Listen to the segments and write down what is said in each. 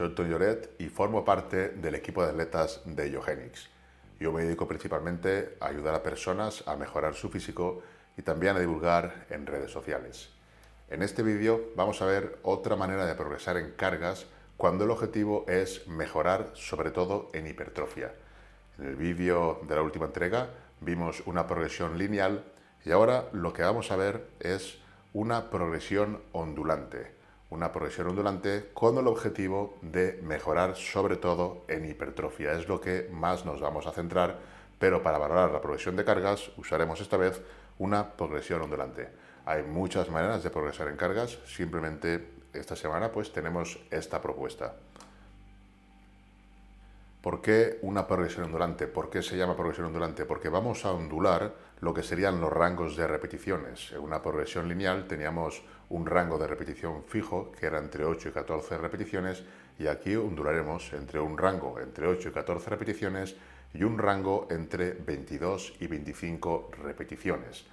soy Tony Lloret y formo parte del equipo de atletas de Iogenix. Yo me dedico principalmente a ayudar a personas a mejorar su físico y también a divulgar en redes sociales. En este vídeo vamos a ver otra manera de progresar en cargas cuando el objetivo es mejorar sobre todo en hipertrofia. En el vídeo de la última entrega vimos una progresión lineal y ahora lo que vamos a ver es una progresión ondulante una progresión ondulante con el objetivo de mejorar sobre todo en hipertrofia. Es lo que más nos vamos a centrar, pero para valorar la progresión de cargas usaremos esta vez una progresión ondulante. Hay muchas maneras de progresar en cargas, simplemente esta semana pues tenemos esta propuesta. ¿Por qué una progresión ondulante? ¿Por qué se llama progresión ondulante? Porque vamos a ondular lo que serían los rangos de repeticiones. En una progresión lineal teníamos un rango de repetición fijo que era entre 8 y 14 repeticiones y aquí ondularemos entre un rango entre 8 y 14 repeticiones y un rango entre 22 y 25 repeticiones.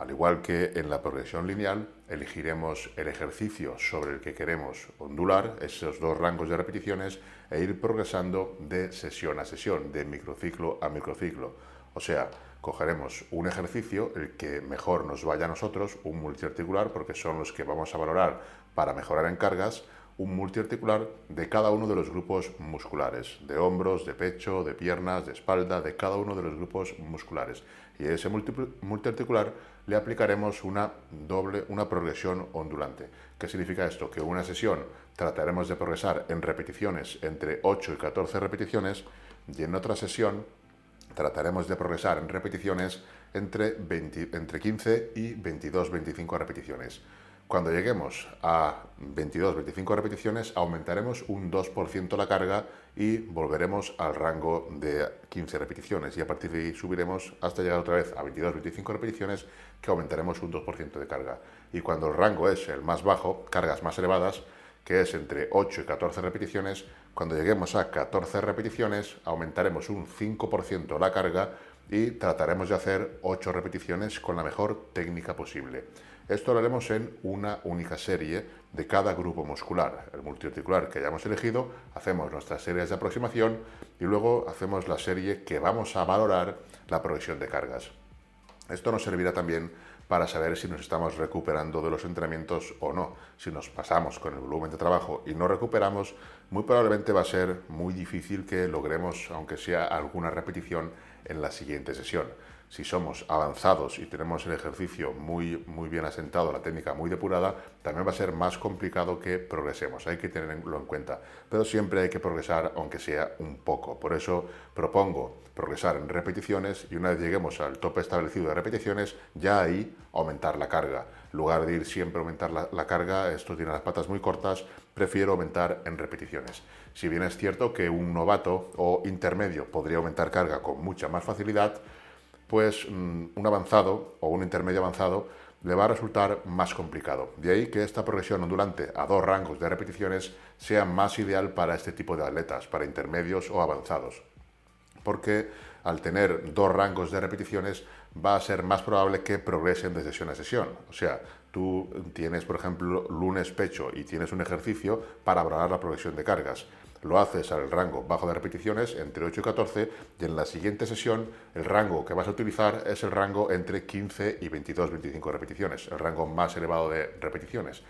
Al igual que en la progresión lineal, elegiremos el ejercicio sobre el que queremos ondular, esos dos rangos de repeticiones, e ir progresando de sesión a sesión, de microciclo a microciclo. O sea, cogeremos un ejercicio, el que mejor nos vaya a nosotros, un multiarticular, porque son los que vamos a valorar para mejorar en cargas, un multiarticular de cada uno de los grupos musculares, de hombros, de pecho, de piernas, de espalda, de cada uno de los grupos musculares. Y ese multiarticular le aplicaremos una doble, una progresión ondulante. ¿Qué significa esto? Que una sesión trataremos de progresar en repeticiones entre 8 y 14 repeticiones y en otra sesión trataremos de progresar en repeticiones entre, entre 15 y 22-25 repeticiones. Cuando lleguemos a 22-25 repeticiones, aumentaremos un 2% la carga y volveremos al rango de 15 repeticiones. Y a partir de ahí subiremos hasta llegar otra vez a 22-25 repeticiones, que aumentaremos un 2% de carga. Y cuando el rango es el más bajo, cargas más elevadas, que es entre 8 y 14 repeticiones, cuando lleguemos a 14 repeticiones, aumentaremos un 5% la carga y trataremos de hacer 8 repeticiones con la mejor técnica posible. Esto lo haremos en una única serie de cada grupo muscular. El multiarticular que hayamos elegido, hacemos nuestras series de aproximación y luego hacemos la serie que vamos a valorar la progresión de cargas. Esto nos servirá también para saber si nos estamos recuperando de los entrenamientos o no. Si nos pasamos con el volumen de trabajo y no recuperamos, muy probablemente va a ser muy difícil que logremos, aunque sea alguna repetición, en la siguiente sesión si somos avanzados y tenemos el ejercicio muy, muy bien asentado, la técnica muy depurada, también va a ser más complicado que progresemos. Hay que tenerlo en cuenta. Pero siempre hay que progresar, aunque sea un poco. Por eso propongo progresar en repeticiones y una vez lleguemos al tope establecido de repeticiones, ya ahí aumentar la carga. En lugar de ir siempre a aumentar la, la carga, esto tiene las patas muy cortas, prefiero aumentar en repeticiones. Si bien es cierto que un novato o intermedio podría aumentar carga con mucha más facilidad, pues un avanzado o un intermedio avanzado le va a resultar más complicado. De ahí que esta progresión ondulante a dos rangos de repeticiones sea más ideal para este tipo de atletas, para intermedios o avanzados. Porque al tener dos rangos de repeticiones va a ser más probable que progresen de sesión a sesión. O sea, tú tienes, por ejemplo, lunes pecho y tienes un ejercicio para valorar la progresión de cargas lo haces al rango bajo de repeticiones entre 8 y 14 y en la siguiente sesión el rango que vas a utilizar es el rango entre 15 y 22-25 repeticiones, el rango más elevado de repeticiones.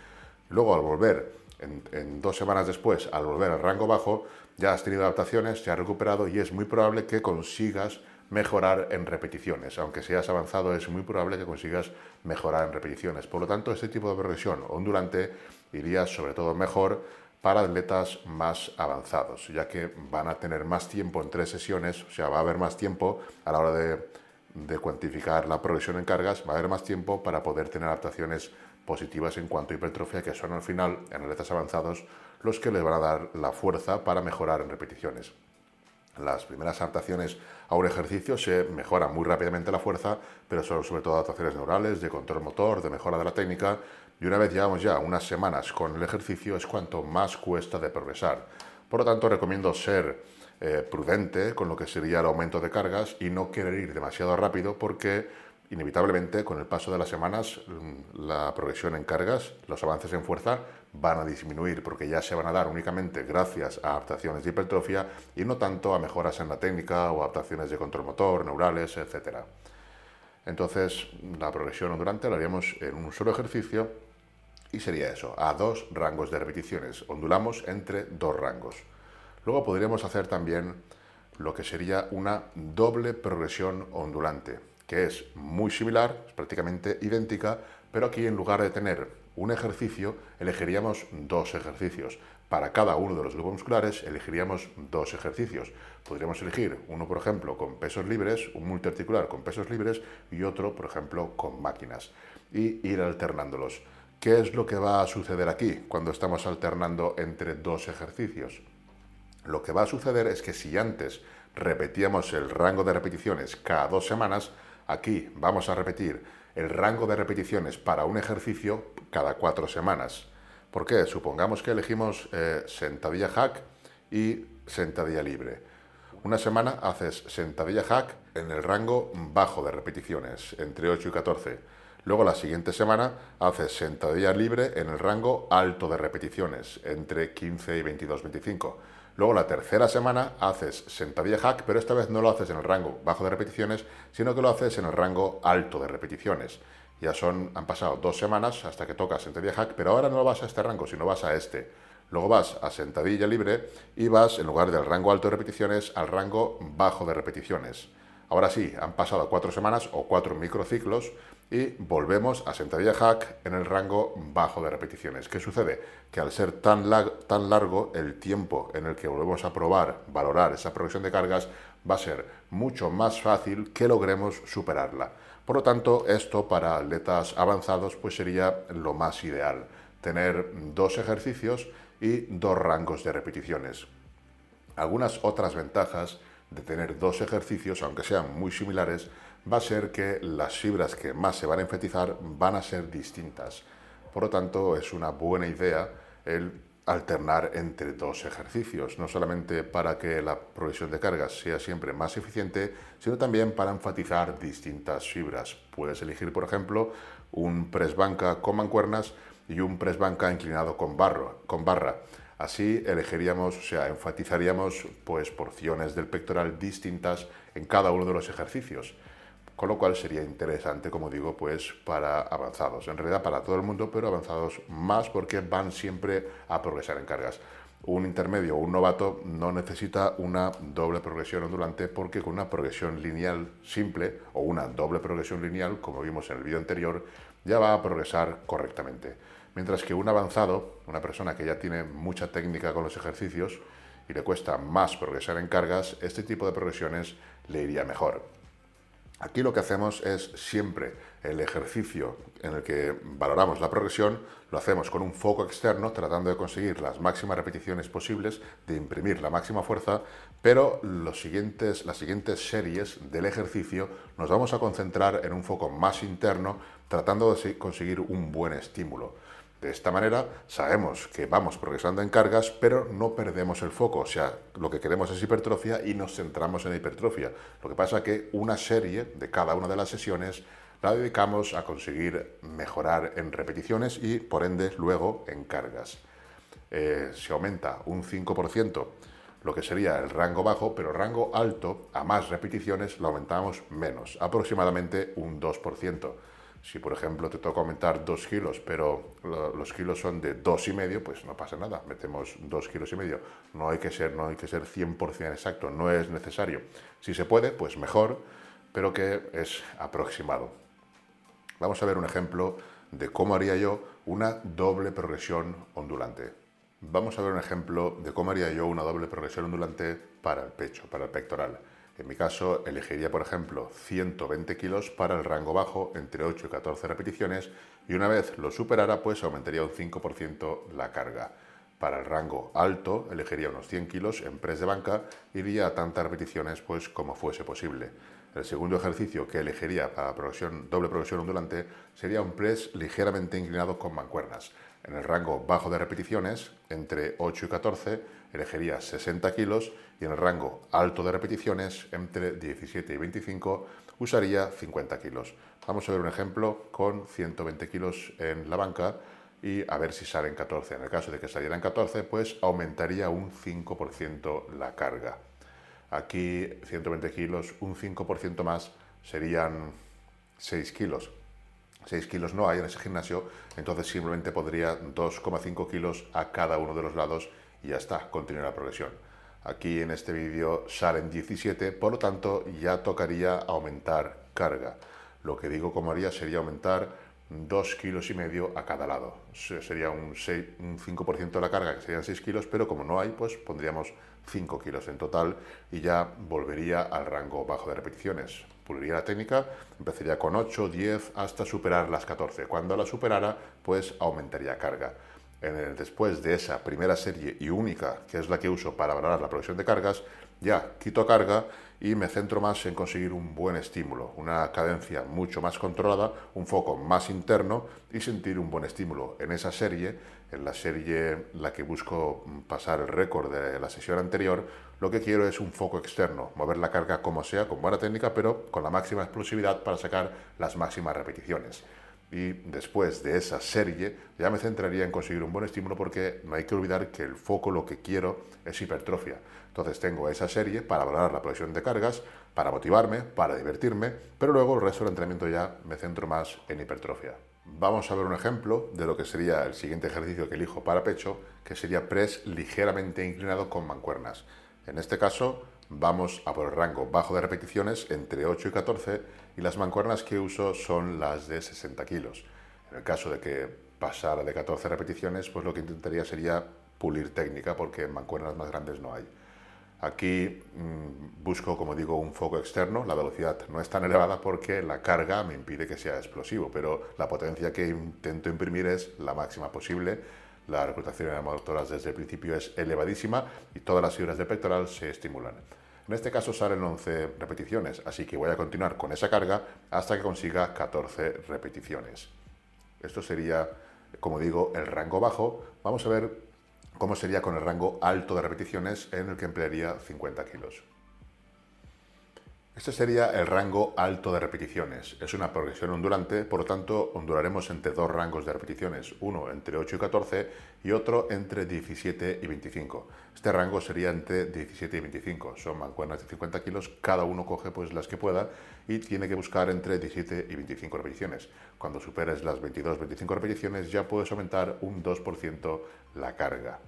Luego al volver en, dos semanas después, al volver al rango bajo, ya has tenido adaptaciones, ya has recuperado y es muy probable que consigas mejorar en repeticiones. Aunque seas avanzado, es muy probable que consigas mejorar en repeticiones. Por lo tanto, este tipo de progresión ondulante iría sobre todo mejor para atletas más avanzados, ya que van a tener más tiempo en tres sesiones, o sea, va a haber más tiempo a la hora de, cuantificar la progresión en cargas, va a haber más tiempo para poder tener adaptaciones positivas en cuanto a hipertrofia, que son al final, en atletas avanzados, los que les van a dar la fuerza para mejorar en repeticiones. Las primeras adaptaciones a un ejercicio se mejora muy rápidamente la fuerza, pero son sobre todo adaptaciones neurales, de control motor, de mejora de la técnica, y una vez llevamos ya unas semanas con el ejercicio es cuanto más cuesta de progresar. Por lo tanto, recomiendo ser eh, prudente con lo que sería el aumento de cargas y no querer ir demasiado rápido porque inevitablemente con el paso de las semanas mm, la progresión en cargas, los avances en fuerza van a disminuir porque ya se van a dar únicamente gracias a adaptaciones de hipertrofia y no tanto a mejoras en la técnica o adaptaciones de control motor, neurales, etc. Entonces la progresión ondulante la haríamos en un solo ejercicio y sería eso, a dos rangos de repeticiones. Ondulamos entre dos rangos. Luego podríamos hacer también lo que sería una doble progresión ondulante, que es muy similar, es prácticamente idéntica, pero aquí en lugar de tener un ejercicio, elegiríamos dos ejercicios. Para cada uno de los grupos musculares elegiríamos dos ejercicios. Podríamos elegir uno, por ejemplo, con pesos libres, un multiarticular con pesos libres y otro, por ejemplo, con máquinas. Y ir alternándolos. ¿Qué es lo que va a suceder aquí cuando estamos alternando entre dos ejercicios? Lo que va a suceder es que si antes repetíamos el rango de repeticiones cada dos semanas, aquí vamos a repetir el rango de repeticiones para un ejercicio cada cuatro semanas. ¿Por qué? Supongamos que elegimos eh, sentadilla hack y sentadilla libre. Una semana haces sentadilla hack en el rango bajo de repeticiones, entre 8 y 14 Luego la siguiente semana haces sentadilla libre en el rango alto de repeticiones, entre 15 y 22-25. Luego la tercera semana haces sentadilla hack, pero esta vez no lo haces en el rango bajo de repeticiones, sino que lo haces en el rango alto de repeticiones. Ya son, han pasado dos semanas hasta que tocas sentadilla hack, pero ahora no vas a este rango, sino vas a este. Luego vas a sentadilla libre y vas, en lugar del rango alto de repeticiones, al rango bajo de repeticiones. Ahora sí, han pasado cuatro semanas o cuatro microciclos y volvemos a sentadilla hack en el rango bajo de repeticiones. ¿Qué sucede? Que al ser tan, tan largo el tiempo en el que volvemos a probar, valorar esa progresión de cargas, va a ser mucho más fácil que logremos superarla. Por lo tanto, esto para atletas avanzados pues sería lo más ideal, tener dos ejercicios y dos rangos de repeticiones. Algunas otras ventajas de tener dos ejercicios, aunque sean muy similares, va a ser que las fibras que más se van a enfatizar van a ser distintas. Por lo tanto, es una buena idea el alternar entre dos ejercicios, no solamente para que la progresión de cargas sea siempre más eficiente, sino también para enfatizar distintas fibras. Puedes elegir, por ejemplo, un press banca con mancuernas y un press banca inclinado con, barro, con barra. Así elegiríamos, o sea, enfatizaríamos pues porciones del pectoral distintas en cada uno de los ejercicios. Con lo cual sería interesante, como digo, pues para avanzados. En realidad para todo el mundo, pero avanzados más porque van siempre a progresar en cargas. Un intermedio o un novato no necesita una doble progresión ondulante porque con una progresión lineal simple o una doble progresión lineal, como vimos en el vídeo anterior, ya va a progresar correctamente. Mientras que un avanzado, una persona que ya tiene mucha técnica con los ejercicios y le cuesta más progresar en cargas, este tipo de progresiones le iría mejor. Aquí lo que hacemos es siempre el ejercicio en el que valoramos la progresión, lo hacemos con un foco externo tratando de conseguir las máximas repeticiones posibles, de imprimir la máxima fuerza, pero los siguientes, las siguientes series del ejercicio nos vamos a concentrar en un foco más interno tratando de conseguir un buen estímulo. De esta manera sabemos que vamos progresando en cargas, pero no perdemos el foco. O sea, lo que queremos es hipertrofia y nos centramos en la hipertrofia. Lo que pasa es que una serie de cada una de las sesiones la dedicamos a conseguir mejorar en repeticiones y, por ende, luego en cargas. Eh, se aumenta un 5% lo que sería el rango bajo, pero rango alto, a más repeticiones, lo aumentamos menos, aproximadamente un 2%. Si, por ejemplo, te toca aumentar 2 kilos, pero los kilos son de 2,5, pues no pasa nada, metemos 2 kilos y medio. No hay que ser, no hay que ser 100% exacto, no es necesario. Si se puede, pues mejor, pero que es aproximado. Vamos a ver un ejemplo de cómo haría yo una doble progresión ondulante. Vamos a ver un ejemplo de cómo haría yo una doble progresión ondulante para el pecho, para el pectoral. En mi caso, elegiría, por ejemplo, 120 kilos para el rango bajo, entre 8 y 14 repeticiones, y una vez lo superara, pues aumentaría un 5% la carga. Para el rango alto, elegiría unos 100 kilos en press de banca, iría a tantas repeticiones pues como fuese posible. El segundo ejercicio que elegiría para doble progresión ondulante sería un press ligeramente inclinado con mancuernas. En el rango bajo de repeticiones, entre 8 y 14, elegiría 60 kilos y en el rango alto de repeticiones, entre 17 y 25, usaría 50 kilos. Vamos a ver un ejemplo con 120 kilos en la banca y a ver si salen 14. En el caso de que salieran 14, pues aumentaría un 5% la carga. Aquí 120 kilos, un 5% más serían 6 kilos. 6 kilos no hay en ese gimnasio, entonces simplemente podría 2,5 kilos a cada uno de los lados y ya está, continúa la progresión. Aquí en este vídeo salen 17, por lo tanto ya tocaría aumentar carga. Lo que digo como haría sería aumentar 2 kilos y medio a cada lado. Sería un, 5% de la carga, que serían 6 kilos, pero como no hay, pues pondríamos 5 kilos en total y ya volvería al rango bajo de repeticiones. Puliría la técnica, empezaría con 8, 10 hasta superar las 14. Cuando la superara, pues aumentaría carga después de esa primera serie y única, que es la que uso para valorar la progresión de cargas, ya quito carga y me centro más en conseguir un buen estímulo, una cadencia mucho más controlada, un foco más interno y sentir un buen estímulo. En esa serie, en la serie la que busco pasar el récord de la sesión anterior, lo que quiero es un foco externo, mover la carga como sea, con buena técnica, pero con la máxima explosividad para sacar las máximas repeticiones y después de esa serie ya me centraría en conseguir un buen estímulo porque no hay que olvidar que el foco lo que quiero es hipertrofia. Entonces tengo esa serie para valorar la progresión de cargas, para motivarme, para divertirme, pero luego el resto del entrenamiento ya me centro más en hipertrofia. Vamos a ver un ejemplo de lo que sería el siguiente ejercicio que elijo para pecho, que sería press ligeramente inclinado con mancuernas. En este caso vamos a por el rango bajo de repeticiones entre 8 y 14 y las mancuernas que uso son las de 60 kilos. En el caso de que pasara de 14 repeticiones, pues lo que intentaría sería pulir técnica porque mancuernas más grandes no hay. Aquí mm, busco, como digo, un foco externo. La velocidad no es tan elevada porque la carga me impide que sea explosivo, pero la potencia que intento imprimir es la máxima posible. La reclutación de motoras desde el principio es elevadísima y todas las fibras de pectoral se estimulan. En este caso salen 11 repeticiones, así que voy a continuar con esa carga hasta que consiga 14 repeticiones. Esto sería, como digo, el rango bajo. Vamos a ver cómo sería con el rango alto de repeticiones en el que emplearía 50 kilos. Este sería el rango alto de repeticiones. Es una progresión ondulante, por lo tanto ondularemos entre dos rangos de repeticiones, uno entre 8 y 14 y otro entre 17 y 25. Este rango sería entre 17 y 25. Son mancuernas de 50 kilos, cada uno coge pues las que pueda y tiene que buscar entre 17 y 25 repeticiones. Cuando superes las 22-25 repeticiones ya puedes aumentar un 2% la carga.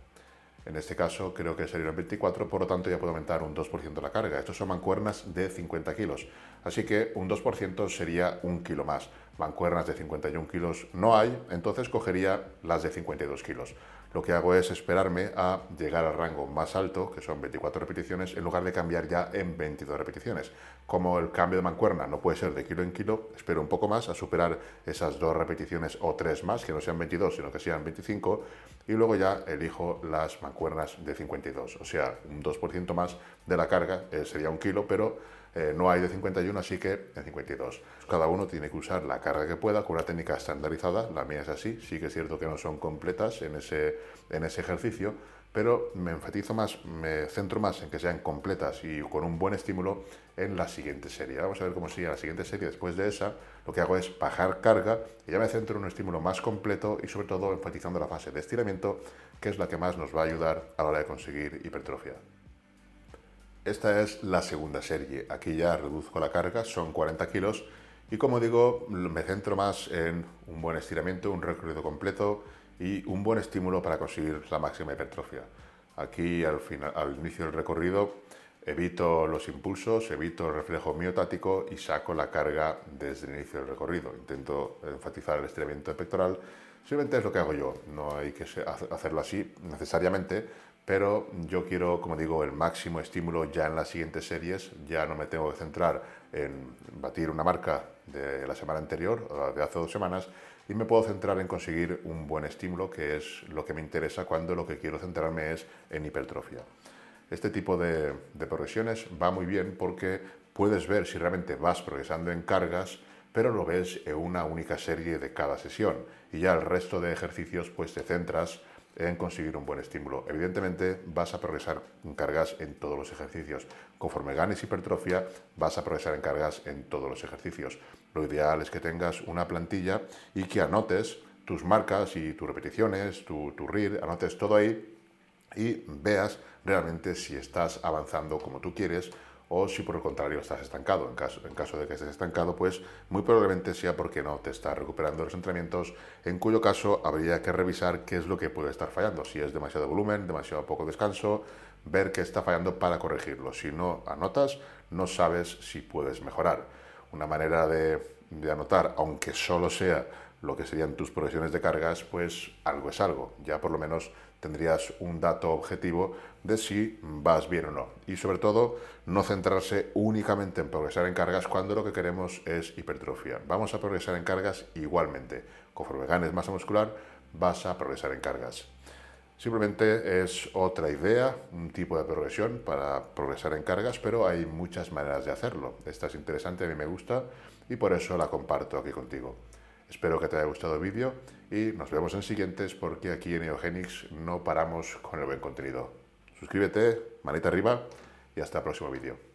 En este caso creo que serían 24, por lo tanto ya puedo aumentar un 2% la carga. Estos son mancuernas de 50 kilos, así que un 2% sería un kilo más. Mancuernas de 51 kilos no hay, entonces cogería las de 52 kilos lo que hago es esperarme a llegar al rango más alto, que son 24 repeticiones, en lugar de cambiar ya en 22 repeticiones. Como el cambio de mancuerna no puede ser de kilo en kilo, espero un poco más a superar esas dos repeticiones o tres más, que no sean 22, sino que sean 25, y luego ya elijo las mancuernas de 52, o sea, un 2% más de la carga, eh, sería un kilo, pero eh, no hay de 51, así que en 52. Cada uno tiene que usar la carga que pueda con una técnica estandarizada. La mía es así. Sí que es cierto que no son completas en ese, en ese ejercicio, pero me enfatizo más, me centro más en que sean completas y con un buen estímulo en la siguiente serie. Vamos a ver cómo sigue la siguiente serie. Después de esa, lo que hago es bajar carga y ya me centro en un estímulo más completo y sobre todo enfatizando la fase de estiramiento, que es la que más nos va a ayudar a la hora de conseguir hipertrofia. Esta es la segunda serie. Aquí ya reduzco la carga, son 40 kilos Y como digo, me centro más en un buen estiramiento, un recorrido completo y un buen estímulo para conseguir la máxima hipertrofia. Aquí al, final, al inicio del recorrido evito los impulsos, evito el reflejo miotático y saco la carga desde el inicio del recorrido. Intento enfatizar el estiramiento pectoral. Simplemente es lo que hago yo, no hay que hacerlo así necesariamente, pero yo quiero, como digo, el máximo estímulo ya en las siguientes series, ya no me tengo que centrar en batir una marca de la semana anterior, de hace dos semanas, y me puedo centrar en conseguir un buen estímulo, que es lo que me interesa cuando lo que quiero centrarme es en hipertrofia. Este tipo de, de progresiones va muy bien porque puedes ver si realmente vas progresando en cargas, pero lo ves en una única serie de cada sesión y ya el resto de ejercicios pues te centras en conseguir un buen estímulo. Evidentemente vas a progresar en cargas en todos los ejercicios. Conforme ganes hipertrofia, vas a progresar en cargas en todos los ejercicios. Lo ideal es que tengas una plantilla y que anotes tus marcas y tus repeticiones, tu, tu RIR, anotes todo ahí y veas realmente si estás avanzando como tú quieres o si por el contrario estás estancado. En caso, de que estés estancado, pues muy probablemente sea porque no te estás recuperando los entrenamientos, en cuyo caso habría que revisar qué es lo que puede estar fallando, si es demasiado volumen, demasiado poco descanso, ver qué está fallando para corregirlo. Si no anotas, no sabes si puedes mejorar. Una manera de, de anotar, aunque solo sea lo que serían tus progresiones de cargas, pues algo es algo. Ya por lo menos tendrías un dato objetivo de si vas bien o no. Y sobre todo, no centrarse únicamente en progresar en cargas cuando lo que queremos es hipertrofia. Vamos a progresar en cargas igualmente. Conforme ganes masa muscular, vas a progresar en cargas. Simplemente es otra idea, un tipo de progresión para progresar en cargas, pero hay muchas maneras de hacerlo. Esta es interesante, a mí me gusta y por eso la comparto aquí contigo. Espero que te haya gustado el vídeo y nos vemos en siguientes porque aquí en Eugenics no paramos con el buen contenido. Suscríbete, manita arriba y hasta el próximo vídeo.